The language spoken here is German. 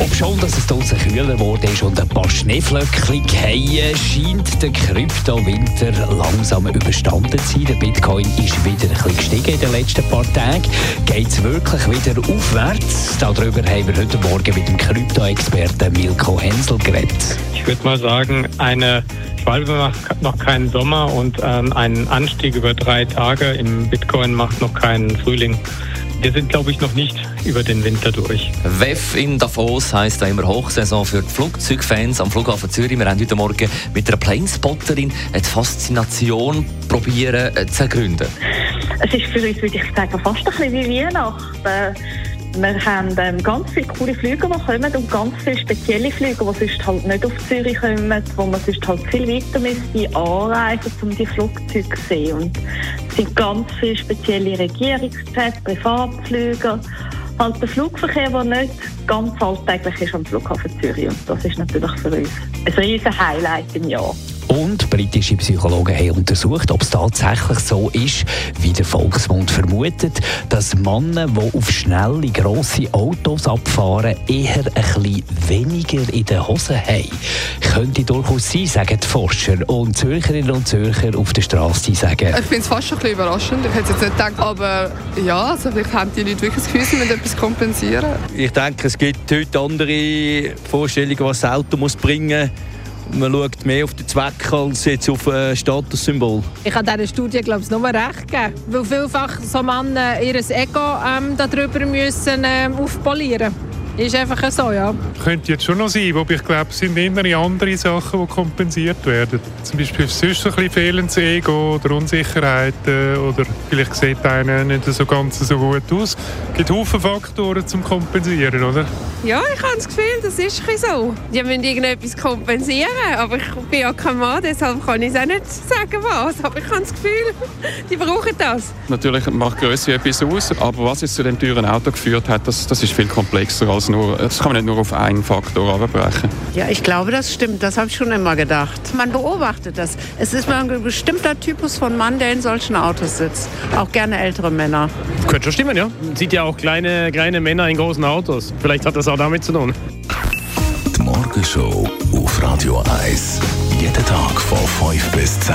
Ob schon, dass es draußen kühler geworden ist und ein paar Schneeflöckchen fallen, scheint der Kryptowinter langsam überstanden zu sein. Der Bitcoin ist wieder ein bisschen gestiegen in den letzten paar Tagen. Geht es wirklich wieder aufwärts? Darüber haben wir heute Morgen mit dem Krypto-Experten Milko Hensel geredet. Ich würde mal sagen, eine Schwalbe macht noch keinen Sommer und ähm, ein Anstieg über drei Tage im Bitcoin macht noch keinen Frühling. Wir sind, glaube ich, noch nicht über den Winter durch. WEF in Davos heisst da immer Hochsaison für die Flugzeugfans am Flughafen Zürich. Wir haben heute Morgen mit einer Planespotterin die Faszination probieren äh, zu ergründen. Es ist für uns, würde ich sagen, fast ein bisschen wie Weihnachten. Wir haben ähm, ganz viele coole Flüge, die kommen und ganz viele spezielle Flüge, die sonst halt nicht auf Zürich kommen, wo man sonst halt viel weiter müsste anreisen, um die Flugzeuge zu sehen. Und es sind ganz viele spezielle Regierungsjets, Privatflüge, halt der Flugverkehr, der nicht ganz alltäglich ist am Flughafen Zürich. Und das ist natürlich für uns ein riesen Highlight im Jahr. Und britische Psychologen haben untersucht, ob es tatsächlich so ist, wie der Volksmund vermutet, dass Männer, die auf schnelle, grosse Autos abfahren, eher ein bisschen weniger in den Hosen haben. Könnte durchaus sein, sagen die Forscher. Und Zürcherinnen und Zürcher auf der Straße sagen. Ich finde es fast schon ein bisschen überraschend. Ich hätte es jetzt nicht gedacht. Aber ja, also vielleicht haben die Leute wirklich das Gefühl, sie müssen etwas kompensieren. Ich denke, es gibt heute andere Vorstellungen, was das Auto muss bringen muss. Man schaut mehr auf den Zweck als jetzt auf ein Statussymbol. Ich habe dieser Studie glaube ich, nur recht gegeben, weil vielfach so Männer ihr Ego ähm, darüber müssen ähm, aufpolieren ist einfach so, ja. Könnte jetzt schon noch sein, wobei ich glaube, es sind immer andere Sachen, die kompensiert werden. Zum Beispiel sonst ein bisschen fehlendes Ego oder Unsicherheiten oder vielleicht sieht einer nicht so ganz so gut aus. Es gibt Haufen Faktoren zum Kompensieren, oder? Ja, ich habe das Gefühl, das ist so. Die müssen irgendetwas kompensieren, aber ich bin ja kein Mann, deshalb kann ich es auch nicht sagen, was. Aber ich habe das Gefühl, die brauchen das. Natürlich macht Größe etwas aus, aber was jetzt zu dem teuren Auto geführt hat, das, das ist viel komplexer als nur, das kann man nicht nur auf einen Faktor abbrechen. Ja, ich glaube, das stimmt. Das habe ich schon immer gedacht. Man beobachtet das. Es ist mal ein bestimmter Typus von Mann, der in solchen Autos sitzt. Auch gerne ältere Männer. Könnte schon stimmen, ja. Man sieht ja auch kleine, kleine Männer in großen Autos. Vielleicht hat das auch damit zu tun. Die Morgenshow auf Radio 1. Jeden Tag von 5 bis 10.